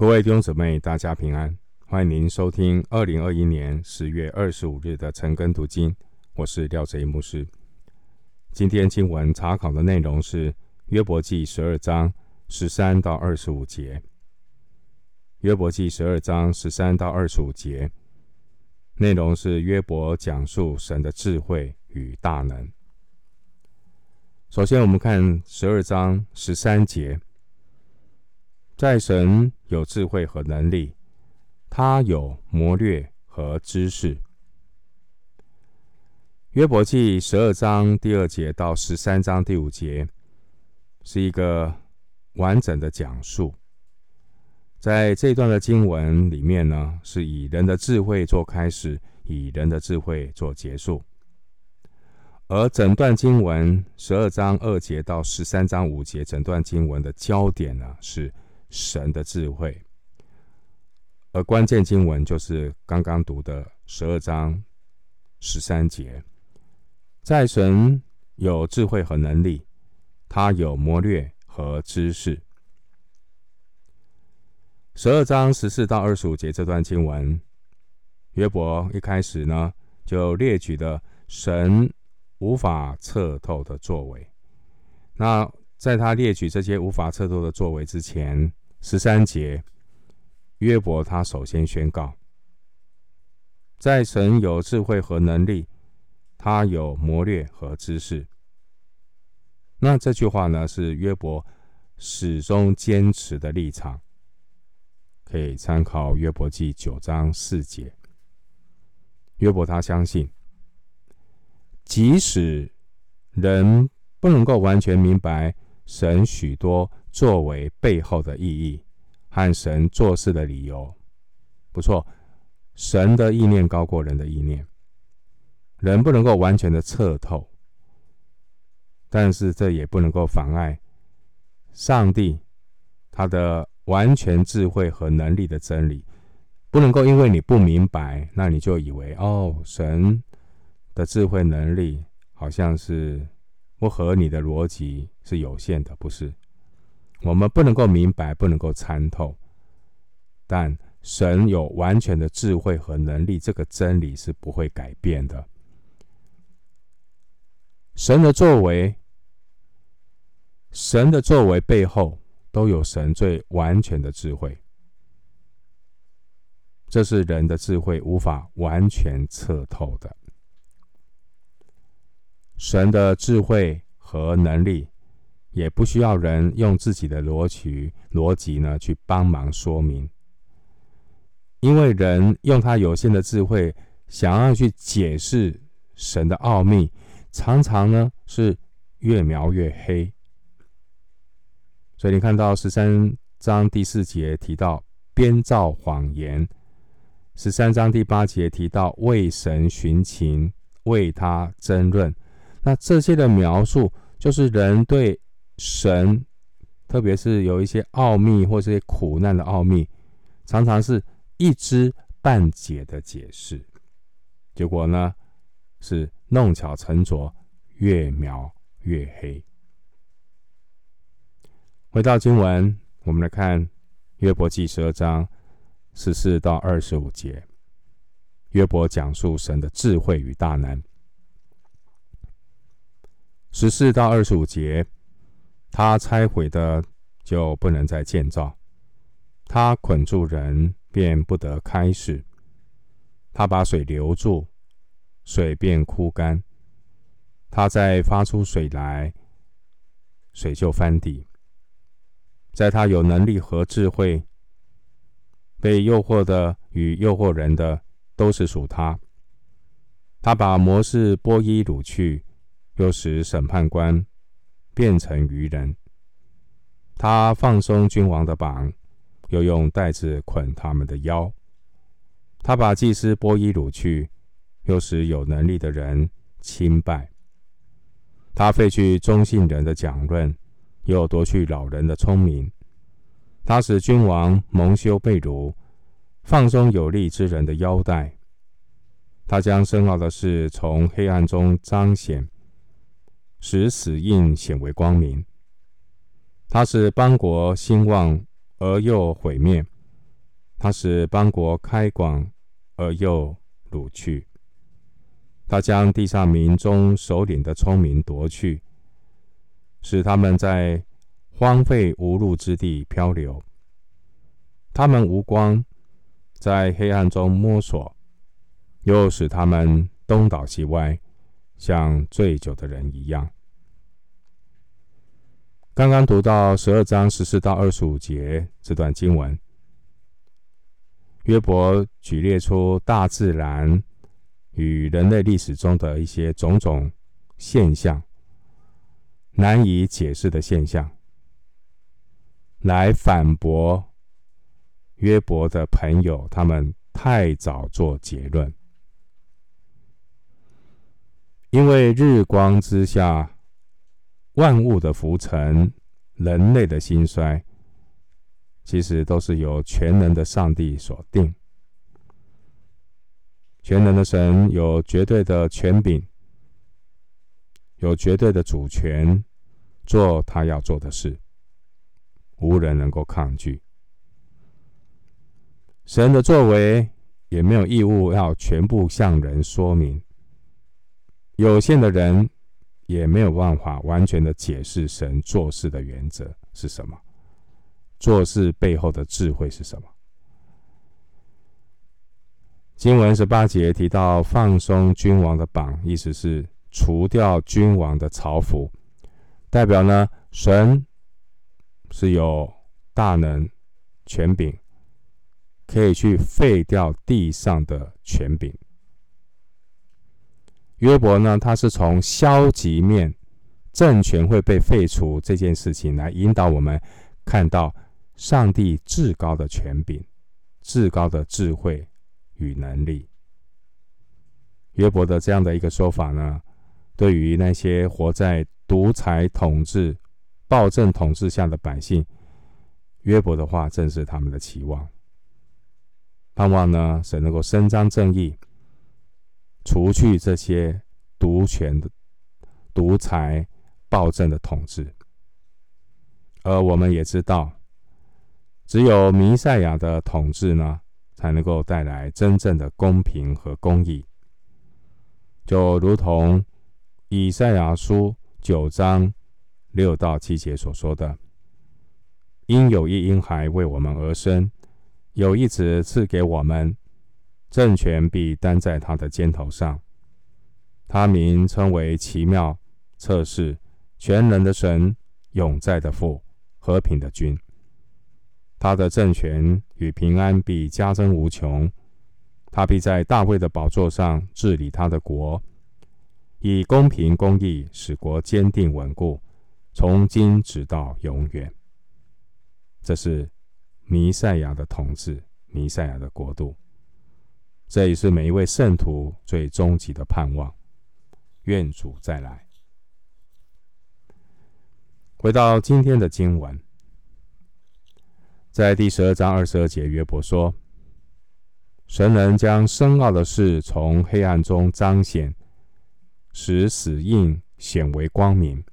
各位弟兄姊妹，大家平安！欢迎您收听二零二一年十月二十五日的晨更读经，我是廖哲一牧师。今天经文查考的内容是约伯记十二章十三到二十五节。约伯记十二章十三到二十五节内容是约伯讲述神的智慧与大能。首先，我们看十二章十三节。在神有智慧和能力，他有谋略和知识。约伯记十二章第二节到十三章第五节是一个完整的讲述。在这段的经文里面呢，是以人的智慧做开始，以人的智慧做结束。而整段经文十二章二节到十三章五节，整段经文的焦点呢是。神的智慧，而关键经文就是刚刚读的十二章十三节，在神有智慧和能力，他有谋略和知识。十二章十四到二十五节这段经文，约伯一开始呢就列举的神无法测透的作为。那在他列举这些无法测透的作为之前，十三节，约伯他首先宣告，在神有智慧和能力，他有谋略和知识。那这句话呢，是约伯始终坚持的立场，可以参考约伯记九章四节。约伯他相信，即使人不能够完全明白神许多。作为背后的意义和神做事的理由，不错，神的意念高过人的意念，人不能够完全的彻透，但是这也不能够妨碍上帝他的完全智慧和能力的真理，不能够因为你不明白，那你就以为哦，神的智慧能力好像是不合你的逻辑，是有限的，不是。我们不能够明白，不能够参透，但神有完全的智慧和能力，这个真理是不会改变的。神的作为，神的作为背后都有神最完全的智慧，这是人的智慧无法完全测透的。神的智慧和能力。也不需要人用自己的逻辑逻辑呢去帮忙说明，因为人用他有限的智慧想要去解释神的奥秘，常常呢是越描越黑。所以你看到十三章第四节提到编造谎言，十三章第八节提到为神寻情，为他争论，那这些的描述就是人对。神，特别是有一些奥秘或这些苦难的奥秘，常常是一知半解的解释，结果呢是弄巧成拙，越描越黑。回到经文，我们来看约伯记十二章十四到二十五节，约伯讲述神的智慧与大能。十四到二十五节。他拆毁的就不能再建造，他捆住人便不得开释，他把水留住，水便枯干，他再发出水来，水就翻底。在他有能力和智慧，被诱惑的与诱惑人的都是属他。他把谋士剥衣掳去，又使审判官。变成愚人，他放松君王的绑，又用带子捆他们的腰。他把祭司剥衣掳去，又使有能力的人倾败。他废去忠信人的讲论，又夺去老人的聪明。他使君王蒙羞被辱，放松有力之人的腰带。他将深奥的事从黑暗中彰显。使死印显为光明。他使邦国兴旺而又毁灭，他使邦国开广而又掳去，他将地上民中首领的聪明夺去，使他们在荒废无路之地漂流。他们无光，在黑暗中摸索，又使他们东倒西歪，像醉酒的人一样。刚刚读到十二章十四到二十五节这段经文，约伯举列出大自然与人类历史中的一些种种现象，难以解释的现象，来反驳。约伯的朋友，他们太早做结论，因为日光之下，万物的浮沉，人类的兴衰，其实都是由全能的上帝所定。全能的神有绝对的权柄，有绝对的主权，做他要做的事，无人能够抗拒。神的作为也没有义务要全部向人说明，有限的人也没有办法完全的解释神做事的原则是什么，做事背后的智慧是什么。经文十八节提到放松君王的绑，意思是除掉君王的朝服，代表呢，神是有大能权柄。可以去废掉地上的权柄。约伯呢，他是从消极面，政权会被废除这件事情来引导我们看到上帝至高的权柄、至高的智慧与能力。约伯的这样的一个说法呢，对于那些活在独裁统治、暴政统治下的百姓，约伯的话正是他们的期望。盼望呢，神能够伸张正义，除去这些独权的、独裁、暴政的统治。而我们也知道，只有弥赛亚的统治呢，才能够带来真正的公平和公义。就如同以赛亚书九章六到七节所说的：“因有一婴孩为我们而生。”有一子赐给我们，政权必担在他的肩头上。他名称为奇妙、测试、全能的神、永在的父、和平的君。他的政权与平安必加增无穷。他必在大卫的宝座上治理他的国，以公平公义使国坚定稳固，从今直到永远。这是。弥赛亚的统治，弥赛亚的国度，这也是每一位圣徒最终极的盼望。愿主再来。回到今天的经文，在第十二章二十二节，约伯说：“神能将深奥的事从黑暗中彰显，使死印显为光明。”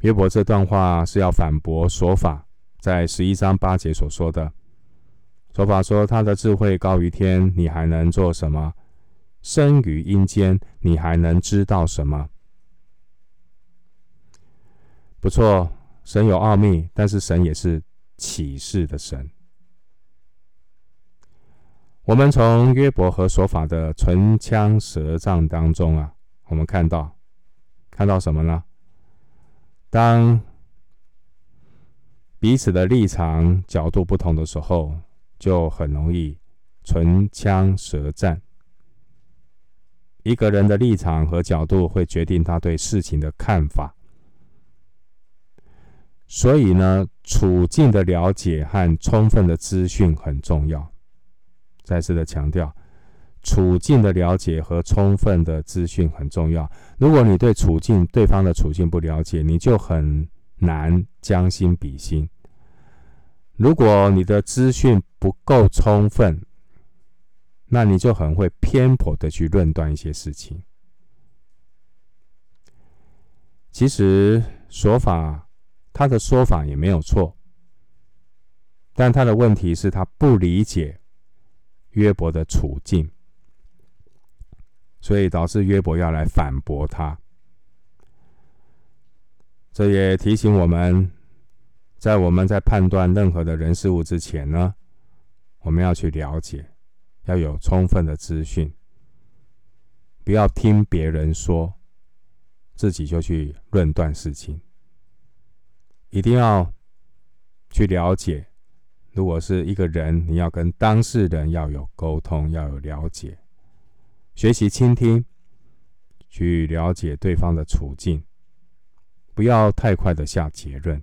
约伯这段话是要反驳说法。在十一章八节所说的说法说，他的智慧高于天，你还能做什么？生于阴间，你还能知道什么？不错，神有奥秘，但是神也是启示的神。我们从约伯和所法的唇枪舌战当中啊，我们看到看到什么呢？当彼此的立场角度不同的时候，就很容易唇枪舌战。一个人的立场和角度会决定他对事情的看法，所以呢，处境的了解和充分的资讯很重要。再次的强调，处境的了解和充分的资讯很重要。如果你对处境、对方的处境不了解，你就很难将心比心。如果你的资讯不够充分，那你就很会偏颇的去论断一些事情。其实说法，他的说法也没有错，但他的问题是他不理解约伯的处境，所以导致约伯要来反驳他。这也提醒我们，在我们在判断任何的人事物之前呢，我们要去了解，要有充分的资讯，不要听别人说，自己就去论断事情。一定要去了解，如果是一个人，你要跟当事人要有沟通，要有了解，学习倾听，去了解对方的处境。不要太快的下结论。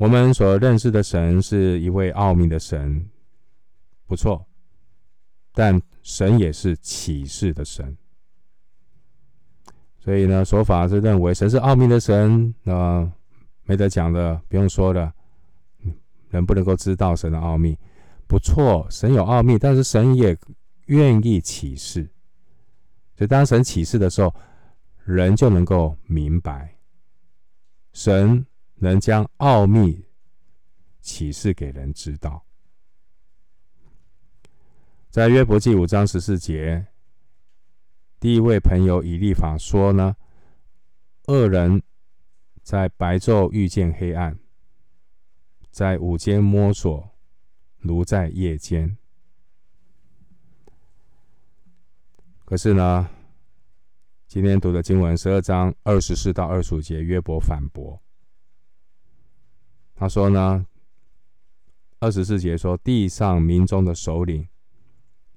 我们所认识的神是一位奥秘的神，不错，但神也是启示的神。所以呢，说法是认为神是奥秘的神，那、呃、没得讲的，不用说了。人不能够知道神的奥秘，不错，神有奥秘，但是神也愿意启示。所以当神启示的时候，人就能够明白，神能将奥秘启示给人知道。在约伯记五章十四节，第一位朋友以立法说呢：“恶人在白昼遇见黑暗，在午间摸索，如在夜间。”可是呢，今天读的经文十二章二十四到二十五节，约伯反驳。他说呢，二十四节说，地上民众的首领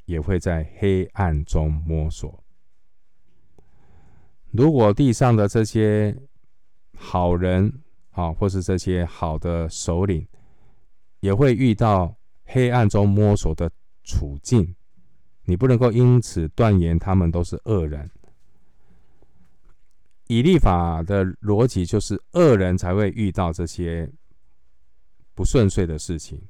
也会在黑暗中摸索。如果地上的这些好人啊，或是这些好的首领，也会遇到黑暗中摸索的处境，你不能够因此断言他们都是恶人。以立法的逻辑就是，恶人才会遇到这些不顺遂的事情，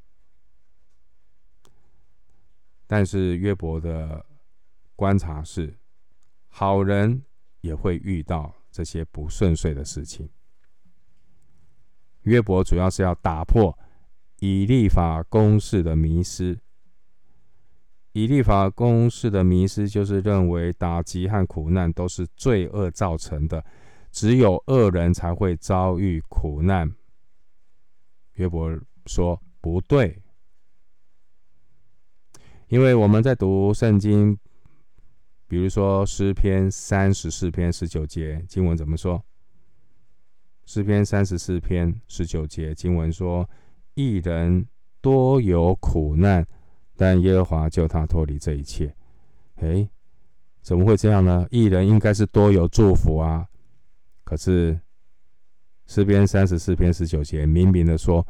但是约伯的观察是，好人也会遇到这些不顺遂的事情。约伯主要是要打破以立法公式的迷失。以立法公式的迷失就是认为打击和苦难都是罪恶造成的，只有恶人才会遭遇苦难。约伯说不对，因为我们在读圣经，比如说诗篇三十四篇十九节经文怎么说？诗篇三十四篇十九节经文说：“一人多有苦难。”但耶和华救他脱离这一切，诶，怎么会这样呢？一人应该是多有祝福啊，可是诗篇三十四篇十九节明明的说，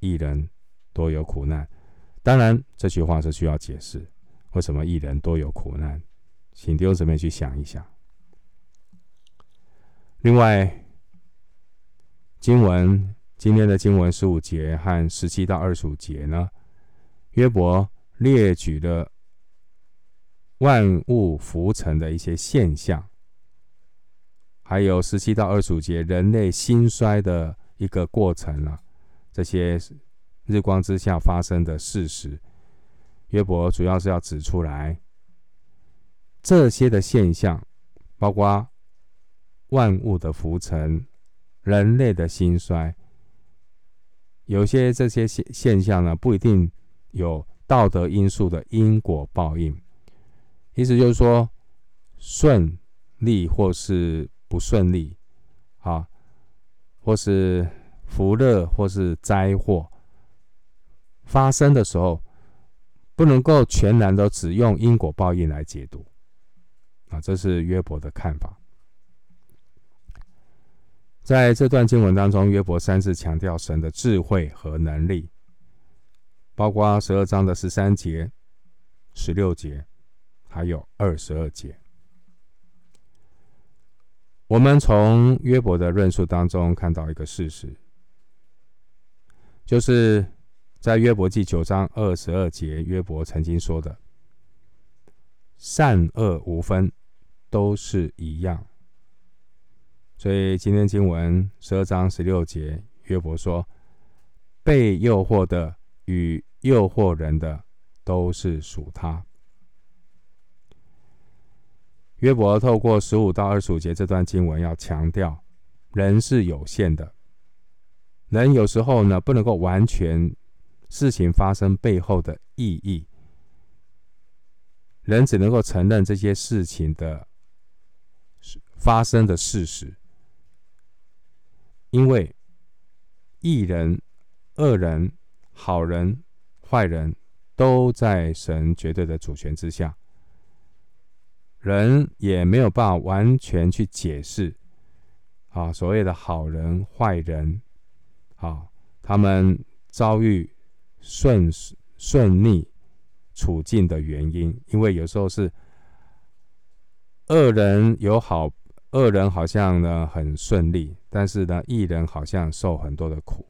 义人多有苦难。当然，这句话是需要解释，为什么义人多有苦难？请弟兄姊妹去想一想。另外，经文今天的经文十五节和十七到二十五节呢，约伯。列举了万物浮沉的一些现象，还有十七到二十五节人类兴衰的一个过程啊，这些日光之下发生的事实，约伯主要是要指出来这些的现象，包括万物的浮沉、人类的兴衰，有些这些现现象呢，不一定有。道德因素的因果报应，意思就是说，顺利或是不顺利，啊，或是福乐或是灾祸发生的时候，不能够全然都只用因果报应来解读，啊，这是约伯的看法。在这段经文当中，约伯三次强调神的智慧和能力。包括十二章的十三节、十六节，还有二十二节。我们从约伯的论述当中看到一个事实，就是在约伯记九章二十二节，约伯曾经说的：“善恶无分，都是一样。”所以今天经文十二章十六节，约伯说：“被诱惑的与诱惑人的，都是属他。约伯透过十五到二十五节这段经文，要强调人是有限的，人有时候呢不能够完全事情发生背后的意义，人只能够承认这些事情的发生的事实，因为一人、恶人、好人、坏人都在神绝对的主权之下。人也没有办法完全去解释，啊，所谓的好人坏人，啊，他们遭遇顺顺逆处境的原因，因为有时候是恶人有好，恶人好像呢很顺利，但是呢义人好像受很多的苦，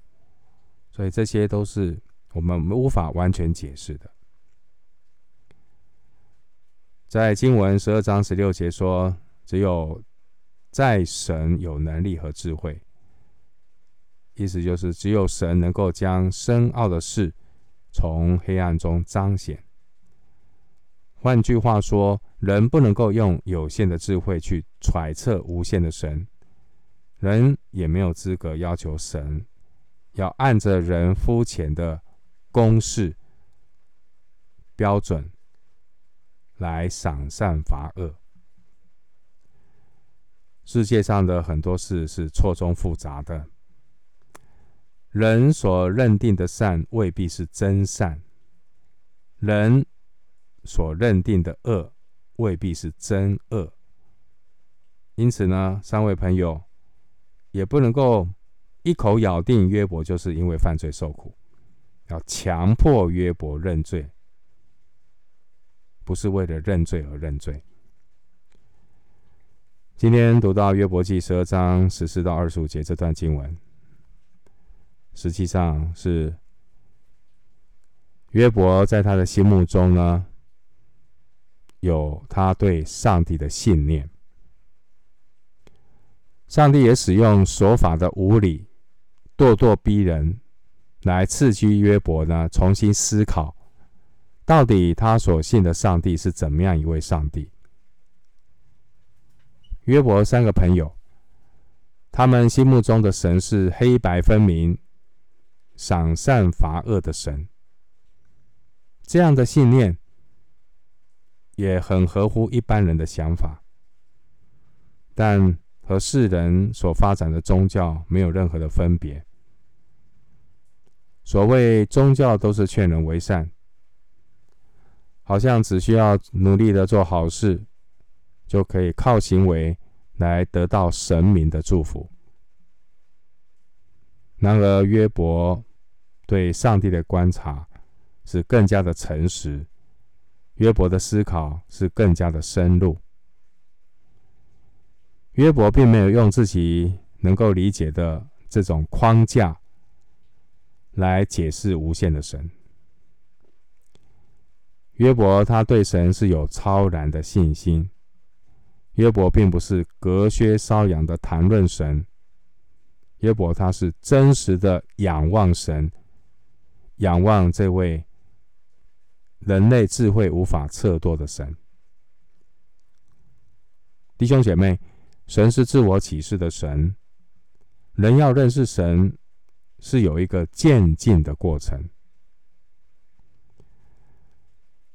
所以这些都是我们无法完全解释的。在经文十二章十六节说：“只有在神有能力和智慧。”意思就是只有神能够将深奥的事从黑暗中彰显。换句话说，人不能够用有限的智慧去揣测无限的神，人也没有资格要求神要按着人肤浅的公式标准。来赏善罚恶。世界上的很多事是错综复杂的，人所认定的善未必是真善，人所认定的恶未必是真恶。因此呢，三位朋友也不能够一口咬定约伯就是因为犯罪受苦，要强迫约伯认罪。不是为了认罪而认罪。今天读到约伯记十二章十四到二十五节这段经文，实际上是约伯在他的心目中呢，有他对上帝的信念。上帝也使用手法的无理、咄咄逼人，来刺激约伯呢，重新思考。到底他所信的上帝是怎么样一位上帝？约伯三个朋友，他们心目中的神是黑白分明、赏善罚恶的神。这样的信念也很合乎一般人的想法，但和世人所发展的宗教没有任何的分别。所谓宗教，都是劝人为善。好像只需要努力的做好事，就可以靠行为来得到神明的祝福。然而，约伯对上帝的观察是更加的诚实，约伯的思考是更加的深入。约伯并没有用自己能够理解的这种框架来解释无限的神。约伯他对神是有超然的信心。约伯并不是隔靴搔痒的谈论神，约伯他是真实的仰望神，仰望这位人类智慧无法测度的神。弟兄姐妹，神是自我启示的神，人要认识神是有一个渐进的过程。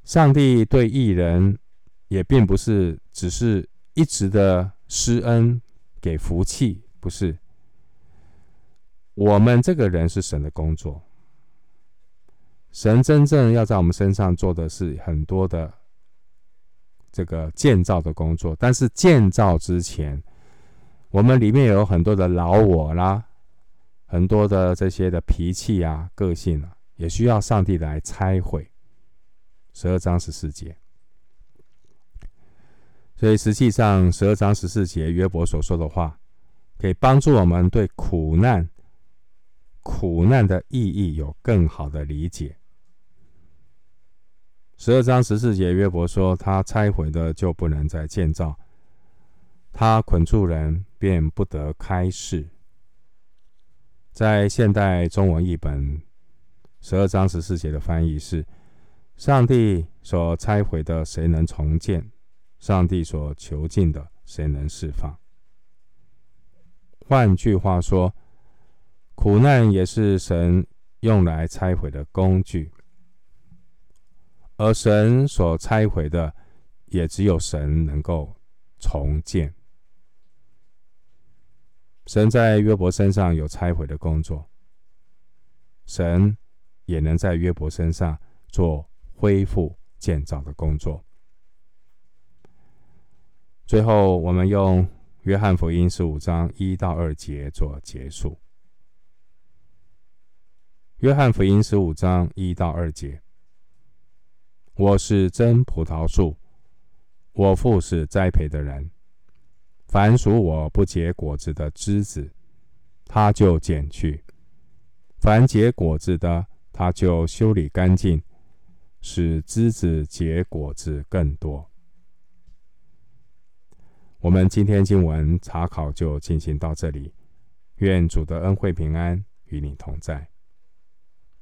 上帝对艺人也并不是只是一直的施恩给福气，不是。我们这个人是神的工作，神真正要在我们身上做的是很多的这个建造的工作，但是建造之前，我们里面有很多的老我啦，很多的这些的脾气啊、个性啊，也需要上帝来拆毁。十二章十四节，所以实际上十二章十四节约伯所说的话，可以帮助我们对苦难、苦难的意义有更好的理解。十二章十四节约伯说，他拆毁的就不能再建造，他捆住人便不得开释。在现代中文译本十二章十四节的翻译是：上帝所拆毁的，谁能重建？上帝所囚禁的，谁能释放？换句话说，苦难也是神用来拆毁的工具，而神所拆毁的，也只有神能够重建。神在约伯身上有拆毁的工作，神也能在约伯身上做恢复建造的工作。最后，我们用约翰福音十五章一到二节做结束。约翰福音十五章一到二节：我是真葡萄树，我父是栽培的人。凡属我不结果子的枝子，他就剪去；凡结果子的，他就修理干净，使枝子结果子更多。我们今天经文查考就进行到这里，愿主的恩惠平安与你同在。